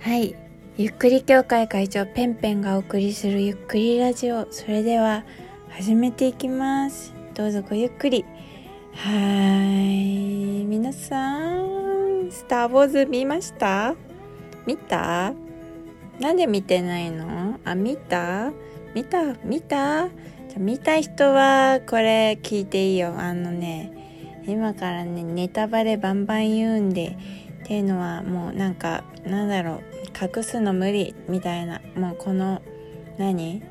はい。ゆっくり協会会長ペンペンがお送りするゆっくりラジオ。それでは始めていきます。どうぞごゆっくり。はい。皆さんスター・ウォーズ見ました？見た？なんで見てないの？あ見た？見た？見た？じゃ見た人はこれ聞いていいよ。あのね今からねネタバレバンバン言うんでっていうのはもうなんかなんだろう隠すの無理みたいなもうこの何？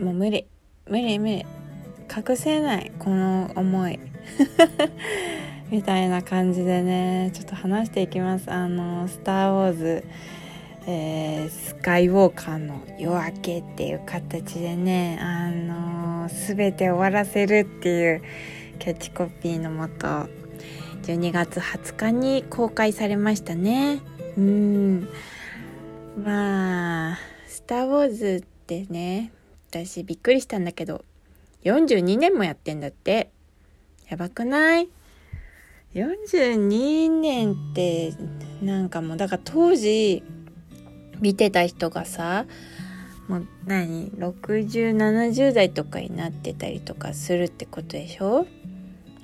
もう無理。無理無理。隠せないこの思い。みたいな感じでねちょっと話していきます。あの「スター・ウォーズ」えー、スカイウォーカーの夜明けっていう形でねあのー、全て終わらせるっていうキャッチコピーのもと12月20日に公開されましたね。うん。まあ「スター・ウォーズ」ってね私びっくりしたんだけど42年もやってんだって。やばくない？42年ってなんかもうだから当時見てた人がさもう何？6070代とかになってたりとかするってことでしょ？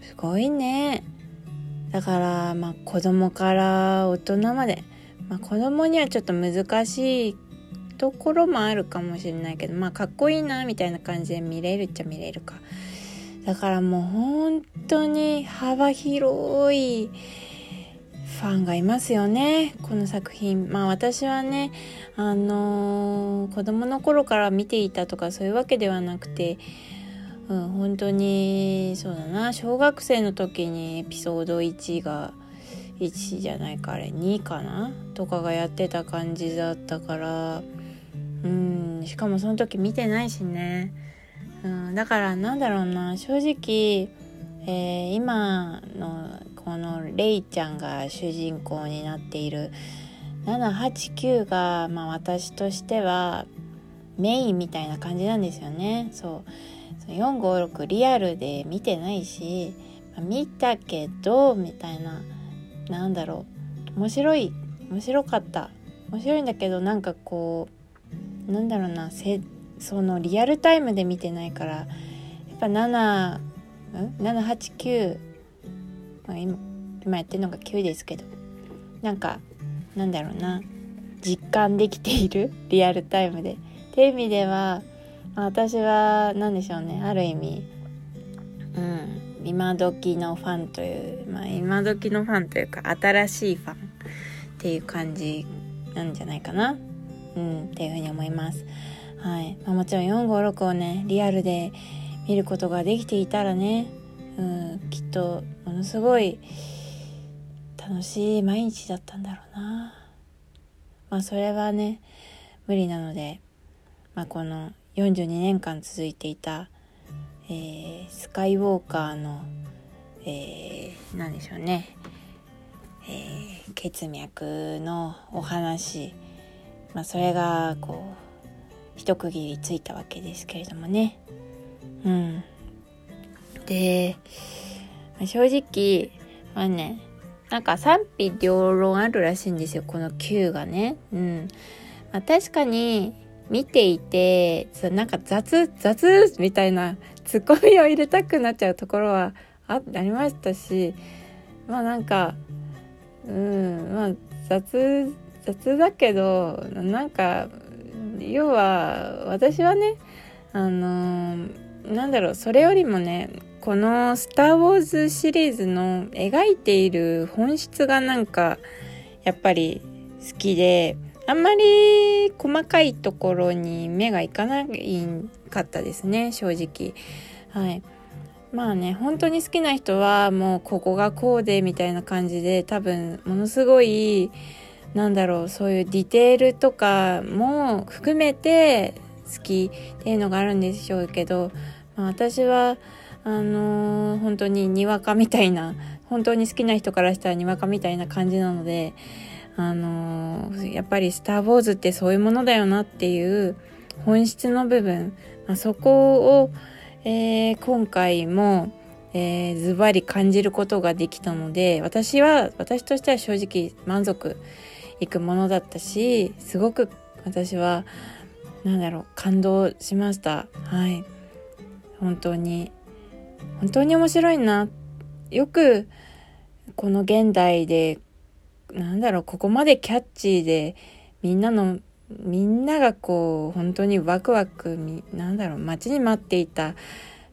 すごいね。だからまあ子供から大人まで、まあ、子供にはちょっと難しいところもあるかもしれないけどまあかっこいいなみたいな感じで見れるっちゃ見れるか。だからもう本当に幅広いファンがいますよねこの作品。まあ私はねあのー、子供の頃から見ていたとかそういうわけではなくてうん、本当にそうだな。小学生の時にエピソード1が1じゃないかあれ2かなとかがやってた感じだったから。うんしかもその時見てないしね、うん、だからなんだろうな。正直、えー、今のこのレイちゃんが主人公になっている789が、まあ、私としてはメインみたいな感じなんですよね。そう。456リアルで見てないし、見たけどみたいななんだろう面白い面白かった。面白いんだけどなんかこうなんだろうなせそのリアルタイムで見てないからやっぱ7 789、まあ、今今やってるのが9ですけどなんかなんだろうな実感できている？リアルタイムで。っていう意味では私は何でしょうね。ある意味うん。今時のファンというまあ今時のファンというか新しいファンっていう感じなんじゃないかな。うんっていうふうに思います。はい、まあ、もちろん456をねリアルで見ることができていたらねうんきっとものすごい楽しい毎日だったんだろうな。まあそれはね無理なのでまあこの42年間続いていた、えー、スカイウォーカーの、えー、何でしょうね、えー、血脈のお話、まあ、それがこう一区切りついたわけですけれどもね。うん。で、まあ、正直、まあね、なんか賛否両論あるらしいんですよ、この Q がね。うん。まあ、確かに、見ていてなんか雑雑みたいなツッコミを入れたくなっちゃうところはあありましたしまあなんかうんまあ雑雑だけどなんか要は私はねあのなんだろうそれよりもねこの「スター・ウォーズ」シリーズの描いている本質がなんかやっぱり好きであんまり細かいところに目がいかないかったですね正直。はい。まあね本当に好きな人はもうここがこうでみたいな感じで多分ものすごいなんだろうそういうディテールとかも含めて好きっていうのがあるんでしょうけど、まあ、私はあのー、本当ににわかみたいな本当に好きな人からしたらにわかみたいな感じなのであのやっぱり「スター・ウォーズ」ってそういうものだよなっていう本質の部分、まあ、そこを、えー、今回も、えー、ズバリ感じることができたので私は私としては正直満足いくものだったしすごく私はなんだろう感動しました。はい。本当に。本当に面白いな。よくこの現代でなんだろうここまでキャッチーでみんなのみんながこう本当にワクワクなんだろう待ちに待っていた。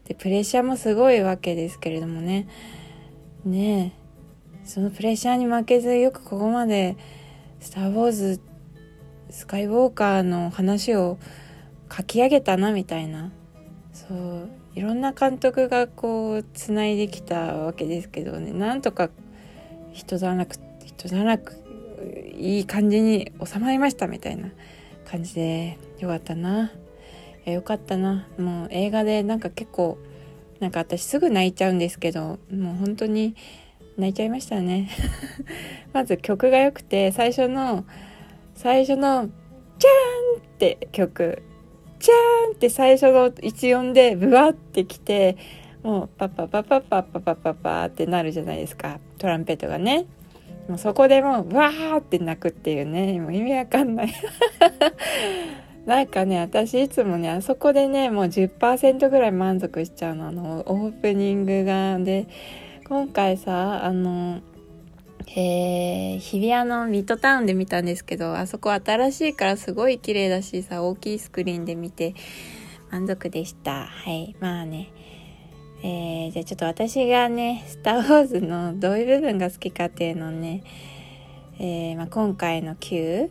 でプレッシャーもすごいわけですけれどもね。ねえ。そのプレッシャーに負けずよくここまで「スター・ウォーズ」スカイウォーカーの話を書き上げたなみたいな。そういろんな監督がこうつないできたわけですけどね。なんとか人だなく人だなくいい感じに収まりましたみたいな感じでよかったなよかったなもう映画でなんか結構なんか私すぐ泣いちゃうんですけどもう本当に泣いちゃいましたね まず曲が良くて最初の最初の「チャーン!」って曲「チャーン!」って最初の一音でブワってきてもうパッパパパパパパパパってなるじゃないですかトランペットがねもうそこでもうわーって泣くっていうね。もう意味わかんない。なんかね私いつもねあそこでねもう10%ぐらい満足しちゃうの。あのオープニングが。で今回さあのえー、日比谷のミッドタウンで見たんですけどあそこ新しいからすごい綺麗だしさ大きいスクリーンで見て満足でした。はい。まあね。えー、じゃあちょっと私がね「スター・ウォーズ」のどういう部分が好きかっていうのをね、えー、まあ、今回の Q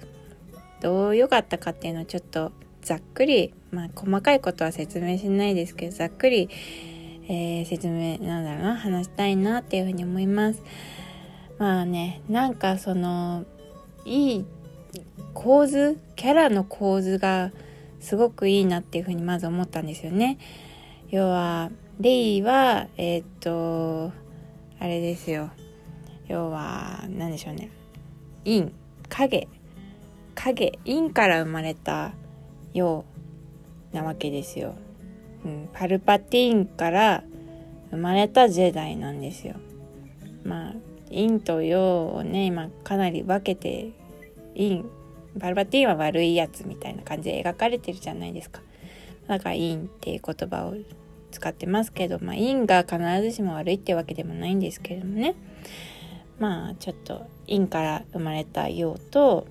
どう良かったかっていうのをちょっとざっくり、まあ、細かいことは説明しないですけどざっくり、えー、説明なんだろうな話したいなっていうふうに思います。まあねなんかそのいい構図キャラの構図がすごくいいなっていうふうにまず思ったんですよね。要はレイはえー、っとあれですよ。要は何でしょうね。陰。影。影。陰から生まれた陽なわけですよ、うん、パルパティーンから生まれたジェダイなんですよ。まあ陰と陽をね今かなり分けて陰。パルパティーンは悪いやつみたいな感じで描かれてるじゃないですか。だから陰っていう言葉を使ってますけどまあ陰が必ずしも悪いってわけでもないんですけれどもねまあちょっと陰から生まれた陽と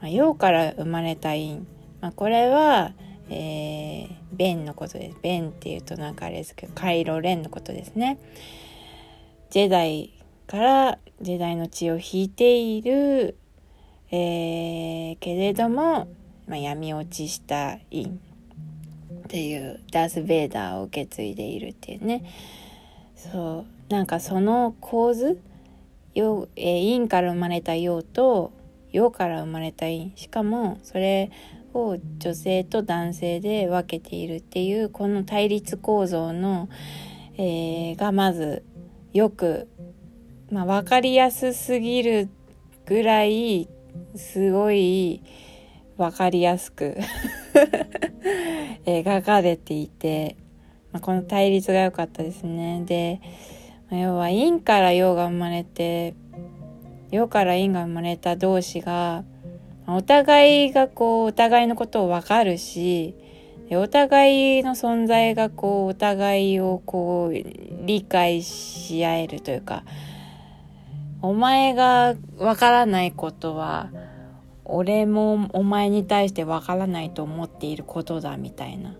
まあ、陽から生まれた陰、まあ、これは、えー、ベンのことです。ベンっていうとなんかあれですけど、カイロレンのことですね。ジェダイからジェダイの血を引いている、えー、けれども、まあ、闇落ちした陰っていうダース・ベイダーを受け継いでいるっていうね。そうなんかその構図陽、えー、陰から生まれた陽と陽から生まれた陰しかもそれを女性と男性で分けているっていうこの対立構造の、えー、がまずよく、まあ、分かりやすすぎるぐらいすごい分かりやすく描かれていて、まあ、この対立が良かったですね。で、まあ、要は陰から陽が生まれて世から因が生まれた同士がお互いがこうお互いのことを分かるしお互いの存在がこうお互いをこう理解し合えるというかお前が分からないことは俺もお前に対して分からないと思っていることだみたいな。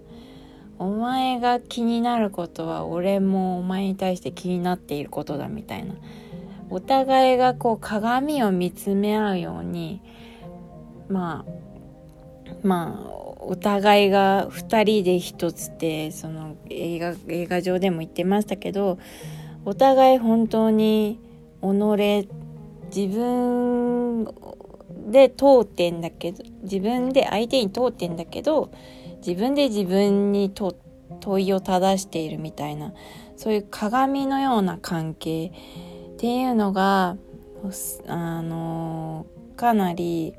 お前が気になることは俺もお前に対して気になっていることだみたいな。お互いがこう鏡を見つめ合うようにまあまあお互いが2人で1つってその映画映画上でも言ってましたけどお互い本当に己自分で通ってんだけど自分で相手に通ってんだけど自分で自分に問いを正しているみたいなそういう鏡のような関係っていうのがあのかなり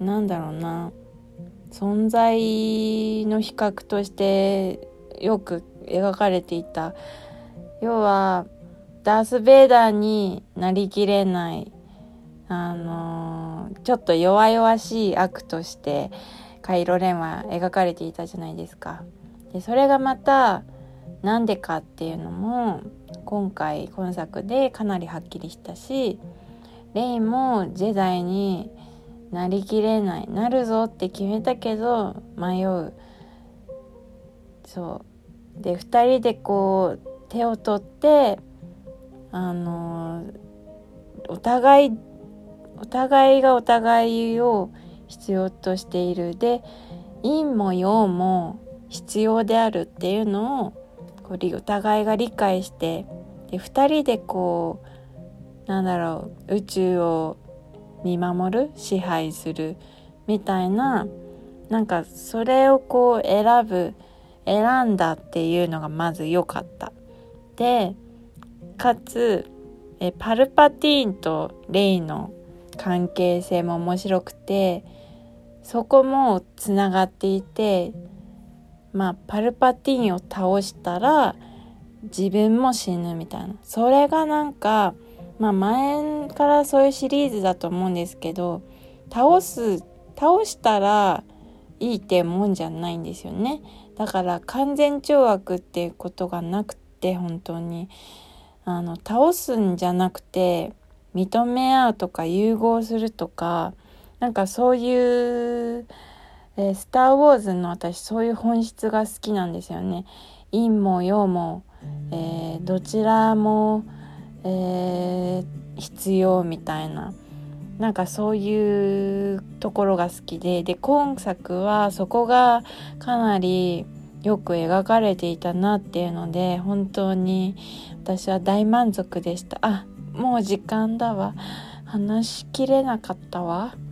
なんだろうな存在の比較としてよく描かれていた。要はダース・ベイダーになりきれないあのちょっと弱々しい悪としてカイロレンは描かれていたじゃないですか。でそれがまたなんでかっていうのも今回今作でかなりはっきりしたしレイもジェダイになりきれないなるぞって決めたけど迷うそうで2人でこう手を取ってあのお互いお互いがお互いを必要としているで陰も陽も必要であるっていうのをこうお互いが理解してで2人でこうなんだろう宇宙を見守る支配するみたいななんかそれをこう選ぶ選んだっていうのがまず良かった。でかつえパルパティーンとレイの関係性も面白くてそこもつながっていてまあパルパティーンを倒したら自分も死ぬみたいな。それがなんかまあ前からそういうシリーズだと思うんですけど倒す倒したらいいってもんじゃないんですよね。だから完全懲悪っていうことがなくて本当に。あの倒すんじゃなくて認め合うとか融合するとかなんかそういう、えー、スター・ウォーズの私そういう本質が好きなんですよね。陰も陽も、えー、どちらも、えー、必要みたいななんかそういうところが好きでで今作はそこがかなりよく描かれていたなっていうので本当に私は大満足でしたあもう時間だわ。話しきれなかったわ。